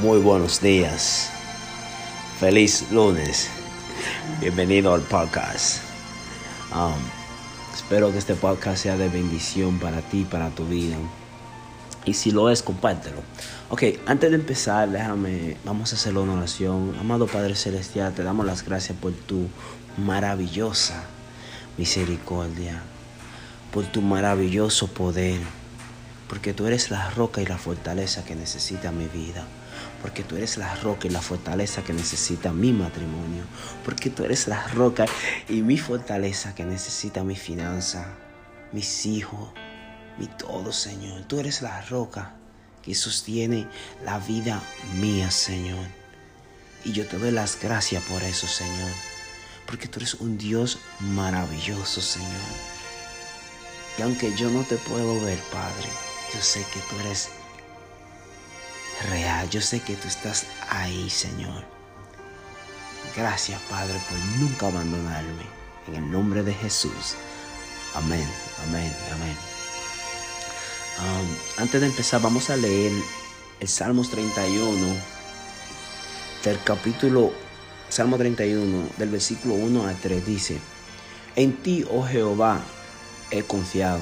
Muy buenos días. Feliz lunes. Bienvenido al podcast. Um, espero que este podcast sea de bendición para ti, para tu vida. Y si lo es, compártelo. Ok, antes de empezar, déjame, vamos a hacer una oración. Amado Padre Celestial, te damos las gracias por tu maravillosa misericordia, por tu maravilloso poder, porque tú eres la roca y la fortaleza que necesita mi vida porque tú eres la roca y la fortaleza que necesita mi matrimonio, porque tú eres la roca y mi fortaleza que necesita mi finanza, mis hijos, mi todo, Señor. Tú eres la roca que sostiene la vida mía, Señor. Y yo te doy las gracias por eso, Señor, porque tú eres un Dios maravilloso, Señor. Y aunque yo no te puedo ver, Padre, yo sé que tú eres real. Yo sé que tú estás ahí, Señor. Gracias, Padre, por nunca abandonarme. En el nombre de Jesús. Amén, amén, amén. Um, antes de empezar, vamos a leer el Salmos 31 del capítulo Salmo 31 del versículo 1 al 3 dice, En ti, oh Jehová, he confiado,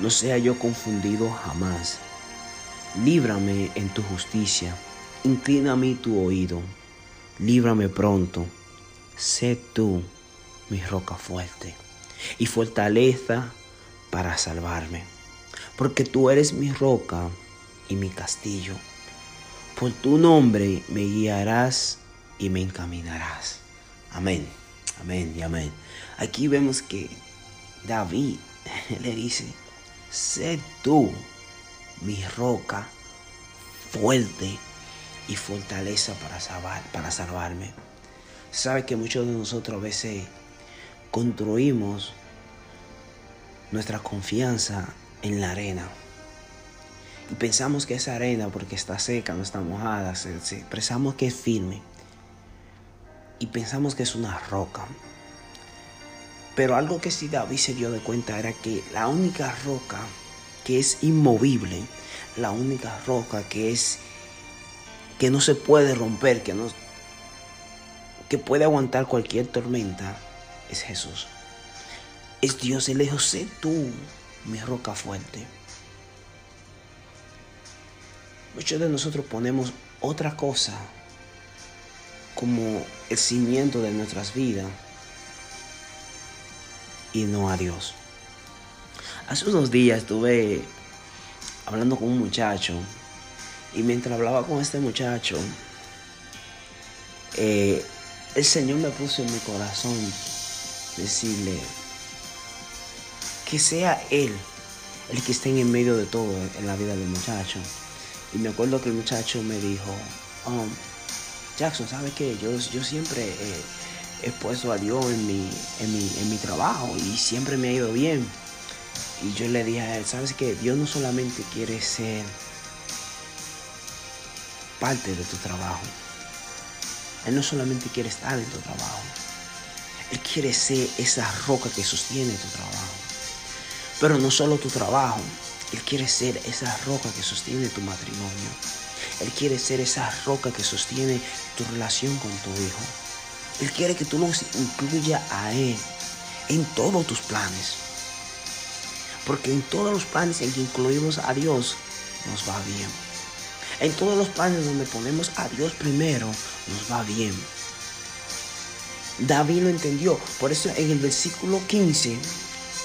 no sea yo confundido jamás. Líbrame en tu justicia, inclíname tu oído, líbrame pronto. Sé tú mi roca fuerte y fortaleza para salvarme, porque tú eres mi roca y mi castillo. Por tu nombre me guiarás y me encaminarás. Amén, amén y amén. Aquí vemos que David le dice, sé tú mi roca fuerte y fortaleza para, salvar, para salvarme. Sabe que muchos de nosotros a veces construimos nuestra confianza en la arena. Y pensamos que esa arena, porque está seca, no está mojada, pensamos que es firme. Y pensamos que es una roca. Pero algo que sí David se dio de cuenta era que la única roca que es inmovible, la única roca que es que no se puede romper, que no que puede aguantar cualquier tormenta es Jesús. Es Dios, Él dijo, sé tú mi roca fuerte. Muchos de nosotros ponemos otra cosa como el cimiento de nuestras vidas y no a Dios. Hace unos días estuve hablando con un muchacho y mientras hablaba con este muchacho, eh, el Señor me puso en mi corazón decirle que sea Él el que esté en medio de todo en la vida del muchacho. Y me acuerdo que el muchacho me dijo, um, Jackson, ¿sabes qué? Yo, yo siempre he puesto a Dios en mi, en, mi, en mi trabajo y siempre me ha ido bien. Y yo le dije a él, ¿sabes qué? Dios no solamente quiere ser parte de tu trabajo. Él no solamente quiere estar en tu trabajo. Él quiere ser esa roca que sostiene tu trabajo. Pero no solo tu trabajo. Él quiere ser esa roca que sostiene tu matrimonio. Él quiere ser esa roca que sostiene tu relación con tu hijo. Él quiere que tú lo incluyas a Él en todos tus planes. Porque en todos los planes en que incluimos a Dios, nos va bien. En todos los planes donde ponemos a Dios primero, nos va bien. David lo entendió. Por eso en el versículo 15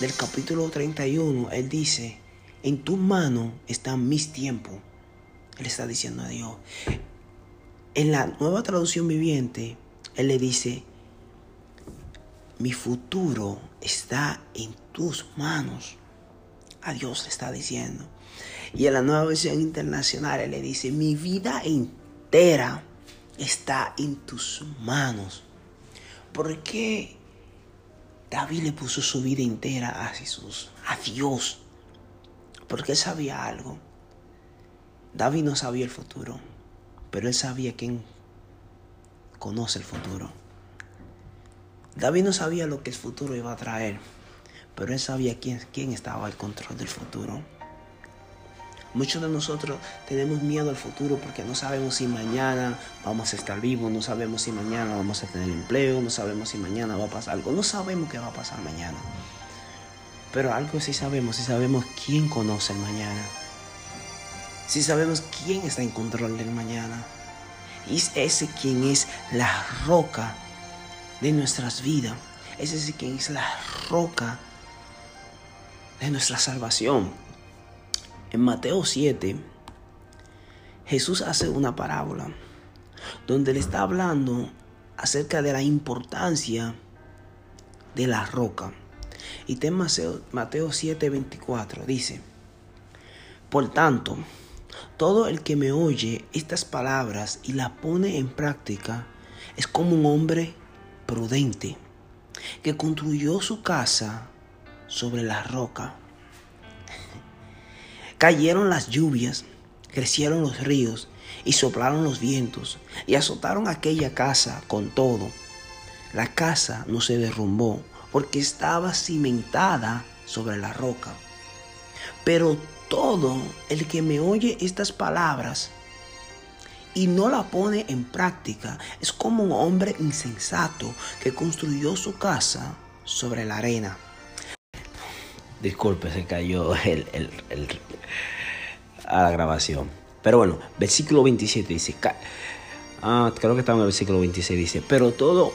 del capítulo 31, él dice, en tu mano están mis tiempos. Él está diciendo a Dios. En la nueva traducción viviente, él le dice, mi futuro está en tus manos a Dios le está diciendo. Y en la nueva versión internacional él le dice, mi vida entera está en tus manos. ¿Por qué David le puso su vida entera a Jesús, a Dios? Porque él sabía algo. David no sabía el futuro, pero él sabía quién conoce el futuro. David no sabía lo que el futuro iba a traer pero él sabía quién, quién estaba al control del futuro. Muchos de nosotros tenemos miedo al futuro porque no sabemos si mañana vamos a estar vivos, no sabemos si mañana vamos a tener empleo, no sabemos si mañana va a pasar algo, no sabemos qué va a pasar mañana. Pero algo sí sabemos, sí sabemos quién conoce el mañana. Sí sabemos quién está en control del mañana. Es ese quien es la roca de nuestras vidas. Es ese quien es la roca de nuestra salvación. En Mateo 7, Jesús hace una parábola donde le está hablando acerca de la importancia de la roca. Y en Mateo 7, 24 dice, Por tanto, todo el que me oye estas palabras y las pone en práctica es como un hombre prudente que construyó su casa sobre la roca. Cayeron las lluvias, crecieron los ríos y soplaron los vientos y azotaron aquella casa con todo. La casa no se derrumbó porque estaba cimentada sobre la roca. Pero todo el que me oye estas palabras y no la pone en práctica es como un hombre insensato que construyó su casa sobre la arena. Disculpe, se cayó el, a la grabación. Pero bueno, versículo 27 dice, ah, creo que estaba en el versículo 26, dice, pero todo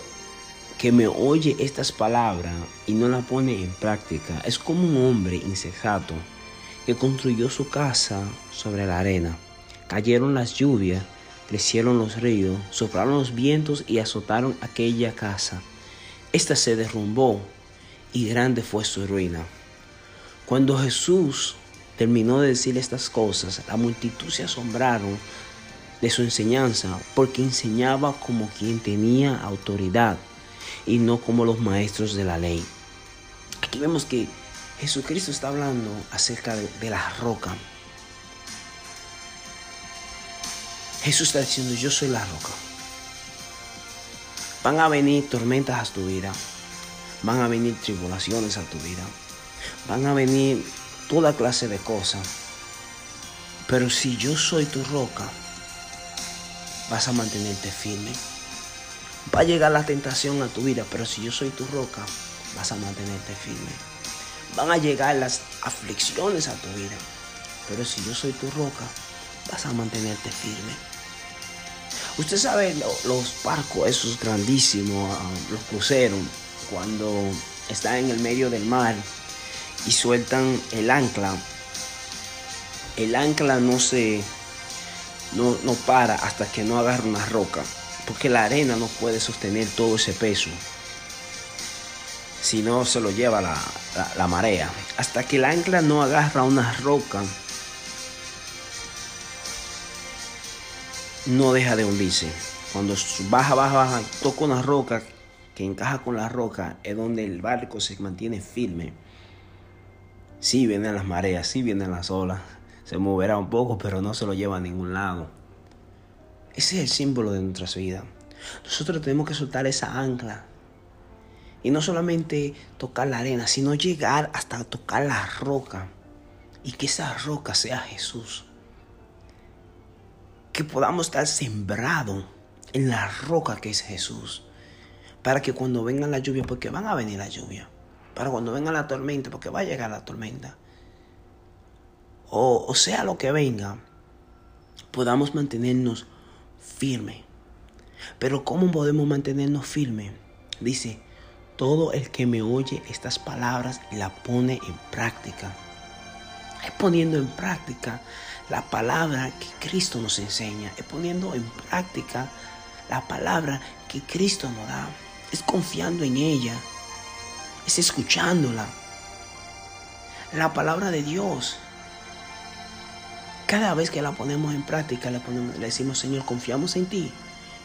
que me oye estas palabras y no la pone en práctica es como un hombre insensato que construyó su casa sobre la arena. Cayeron las lluvias, crecieron los ríos, soplaron los vientos y azotaron aquella casa. Esta se derrumbó y grande fue su ruina. Cuando Jesús terminó de decir estas cosas, la multitud se asombraron de su enseñanza porque enseñaba como quien tenía autoridad y no como los maestros de la ley. Aquí vemos que Jesucristo está hablando acerca de, la roca. Jesús está diciendo, yo soy la roca. Van a venir tormentas a tu vida. Van a venir tribulaciones a tu vida van a venir toda clase de cosas. Pero si yo soy tu roca, vas a mantenerte firme. Va a llegar la tentación a tu vida, pero si yo soy tu roca, vas a mantenerte firme. Van a llegar las aflicciones a tu vida, pero si yo soy tu roca, vas a mantenerte firme. Usted sabe los barcos, esos grandísimos, ah, los cruceros, cuando están en el medio del mar y sueltan el ancla, el ancla no se no, no para hasta que no agarra una roca, porque la arena no puede sostener todo ese peso. Si no se lo lleva la, la marea. Hasta que el ancla no agarra una roca, no deja de hundirse. Cuando baja, baja, baja, toca una roca que encaja con la roca, es donde el barco se mantiene firme. Sí vienen las mareas, sí vienen las olas. Se moverá un poco, pero no se lo lleva a ningún lado. Ese es el símbolo de nuestras vidas. Nosotros tenemos que soltar esa ancla. Y no solamente tocar la arena, sino llegar hasta tocar la roca. Y que esa roca sea Jesús. Que podamos estar sembrados en la roca que es Jesús. Para que cuando venga la lluvia, porque van a venir la lluvia para cuando venga la tormenta, porque va a llegar la tormenta, o, sea lo que venga, podamos mantenernos firmes. Pero ¿cómo podemos mantenernos firmes? Dice, todo el que me oye estas palabras y la pone en práctica. Es poniendo en práctica la palabra que Cristo nos enseña. Es poniendo en práctica la palabra que Cristo nos da. Es confiando en ella es escuchándola. La palabra de Dios. Cada vez que la ponemos en práctica, le, le decimos, Señor, confiamos en ti.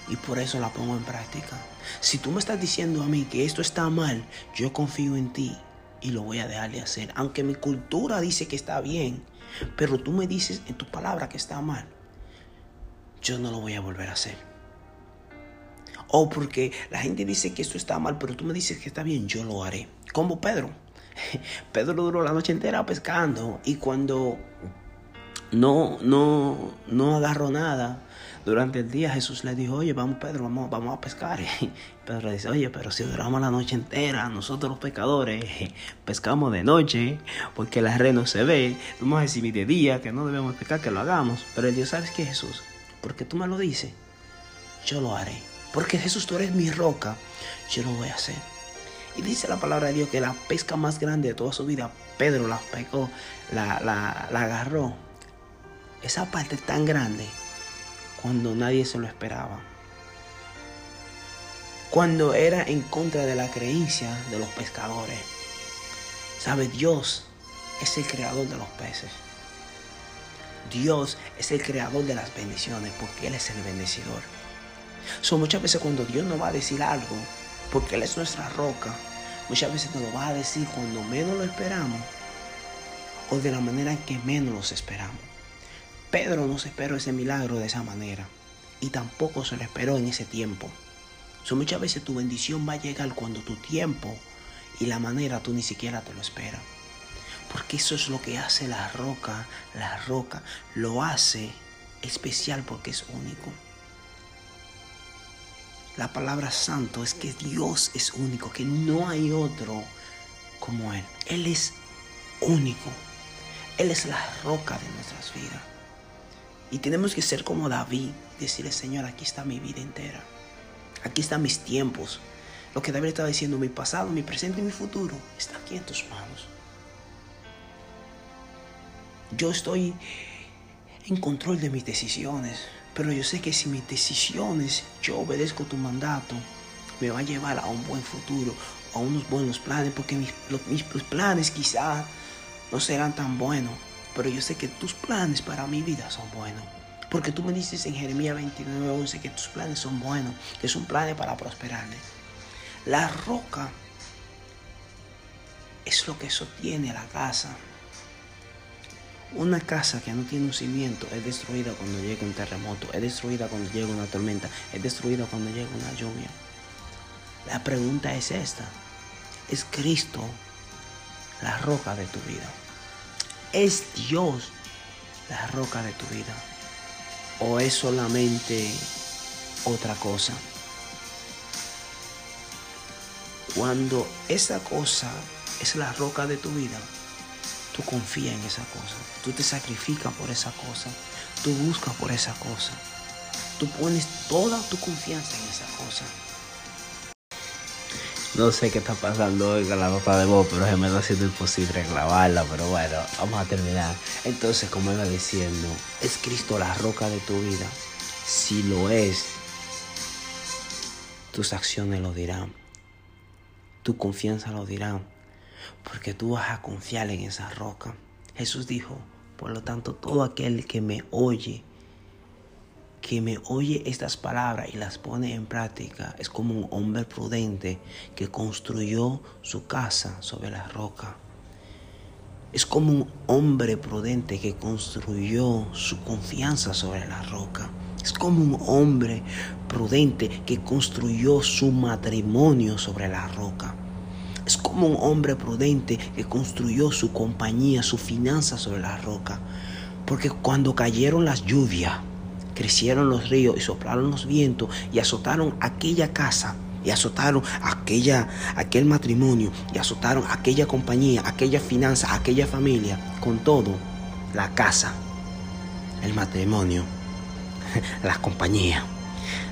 Y por eso la pongo en práctica. Si tú me estás diciendo a mí que esto está mal, yo confío en ti y lo voy a dejar de hacer. Aunque mi cultura dice que está bien, pero tú me dices en tu palabra que está mal, yo no lo voy a volver a hacer. O porque la gente dice que esto está mal, pero tú me dices que está bien, yo lo haré. Como Pedro. Pedro duró la noche entera pescando y cuando no, no, no agarró nada. Durante el día Jesús le dijo, oye, vamos Pedro, vamos, vamos a pescar. Y Pedro le dice, oye, pero si duramos la noche entera, nosotros los pescadores pescamos de noche, porque la red no se ve. Tú me a decir de día que no debemos pescar, que lo hagamos. Pero el Dios, ¿sabes qué, Jesús? Porque tú me lo dices, yo lo haré. Porque Jesús, tú eres mi roca, yo lo voy a hacer. Y dice la palabra de Dios que la pesca más grande de toda su vida, Pedro la pescó, la, la, la agarró. Esa parte tan grande cuando nadie se lo esperaba. Cuando era en contra de la creencia de los pescadores. ¿Sabe? Dios es el creador de los peces. Dios es el creador de las bendiciones porque Él es el bendecidor. Son muchas veces cuando Dios nos va a decir algo, porque Él es nuestra roca, muchas veces nos lo va a decir cuando menos lo esperamos o de la manera en que menos los esperamos. Pedro no se esperó ese milagro de esa manera y tampoco se lo esperó en ese tiempo. So, muchas veces tu bendición va a llegar cuando tu tiempo y la manera tú ni siquiera te lo esperas. Porque eso es lo que hace la roca. La roca lo hace especial porque es único. La palabra santo es que Dios es único, que no hay otro como Él. Él es único. Él es la roca de nuestras vidas. Y tenemos que ser como David, decirle, Señor, aquí está mi vida entera. Aquí están mis tiempos. Lo que David estaba diciendo, mi pasado, mi presente y mi futuro, está aquí en tus manos. Yo estoy en control de mis decisiones, pero yo sé que si mis decisiones, yo obedezco tu mandato, me va a llevar a un buen futuro, a unos buenos planes, porque mis, mis planes quizás no serán tan buenos, pero yo sé que tus planes para mi vida son buenos. Porque tú me dices en Jeremías 29, 11 que tus planes son buenos, que son planes para prosperarle. La roca es lo que sostiene la casa. Una casa que no tiene un cimiento es destruida cuando llega un terremoto, es destruida cuando llega una tormenta, es destruida cuando llega una lluvia. La pregunta es esta. ¿Es Cristo la roca de tu vida? ¿Es Dios la roca de tu vida? ¿O es solamente otra cosa? Cuando esa cosa es la roca de tu vida, tú confías en esa cosa, tú te sacrificas por esa cosa, tú buscas por esa cosa, tú pones toda tu confianza en esa cosa. No sé qué está pasando hoy con la nota de voz, pero se me está haciendo imposible grabarla. Pero bueno, vamos a terminar. Entonces, como iba diciendo, ¿es Cristo la roca de tu vida? Si lo es, tus acciones lo dirán. Tu confianza lo dirán. Porque tú vas a confiar en esa roca. Jesús dijo, por lo tanto, todo aquel que me oye, que me oye estas palabras y las pone en práctica es como un hombre prudente que construyó su casa sobre la roca. Es como un hombre prudente que construyó su confianza sobre la roca. Es como un hombre prudente que construyó su matrimonio sobre la roca. Es como un hombre prudente que construyó su compañía, su finanza sobre la roca. Porque cuando cayeron las lluvias, crecieron los ríos y soplaron los vientos y azotaron aquella casa y azotaron aquella, aquel matrimonio y azotaron aquella compañía, aquella finanza, aquella familia, con todo, la casa, el matrimonio, la compañía.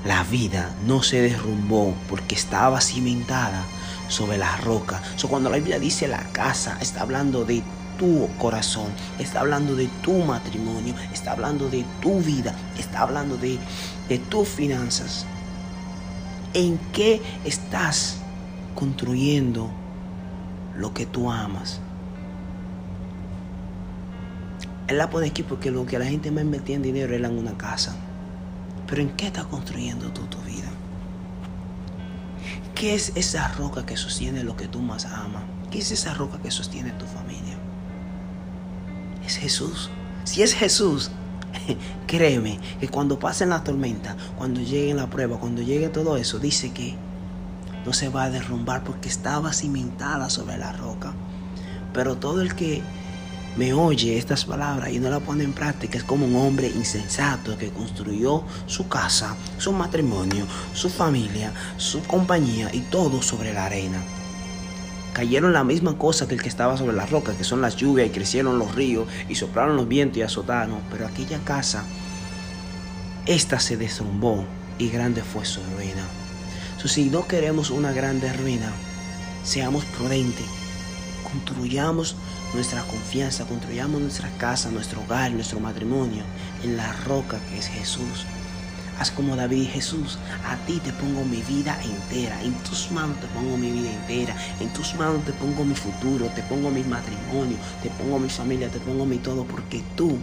La vida no se derrumbó porque estaba cimentada sobre la roca. So, cuando la Biblia dice la casa, está hablando de tu corazón, está hablando de tu matrimonio, está hablando de tu vida, está hablando de, de tus finanzas. ¿En qué estás construyendo lo que tú amas? Él la pone aquí porque lo que la gente más metía en dinero era en una casa. Pero ¿en qué estás construyendo tú tu vida? ¿Qué es esa roca que sostiene lo que tú más amas? ¿Qué es esa roca que sostiene tu familia? Es Jesús. Si es Jesús, créeme que cuando pasen la tormenta, cuando llegue la prueba, cuando llegue todo eso, dice que no se va a derrumbar porque estaba cimentada sobre la roca. Pero todo el que me oye estas palabras y no la pone en práctica es como un hombre insensato que construyó su casa, su matrimonio, su familia, su compañía y todo sobre la arena. Cayeron la misma cosa que el que estaba sobre la roca, que son las lluvias y crecieron los ríos y soplaron los vientos y azotaron, pero aquella casa, esta se derrumbó y grande fue su ruina. si no queremos una grande ruina, seamos prudentes, construyamos nuestra confianza, construyamos nuestra casa, nuestro hogar, nuestro matrimonio en la roca que es Jesús. Haz como David y Jesús, a ti te pongo mi vida entera, en tus manos te pongo mi vida entera, en tus manos te pongo mi futuro, te pongo mi matrimonio, te pongo mi familia, te pongo mi todo, porque tú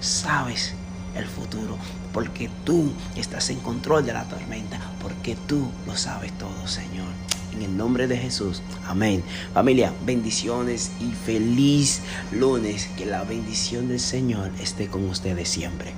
sabes el futuro, porque tú estás en control de la tormenta, porque tú lo sabes todo, Señor. En el nombre de Jesús. Amén. Familia, bendiciones y feliz lunes. Que la bendición del Señor esté con ustedes siempre.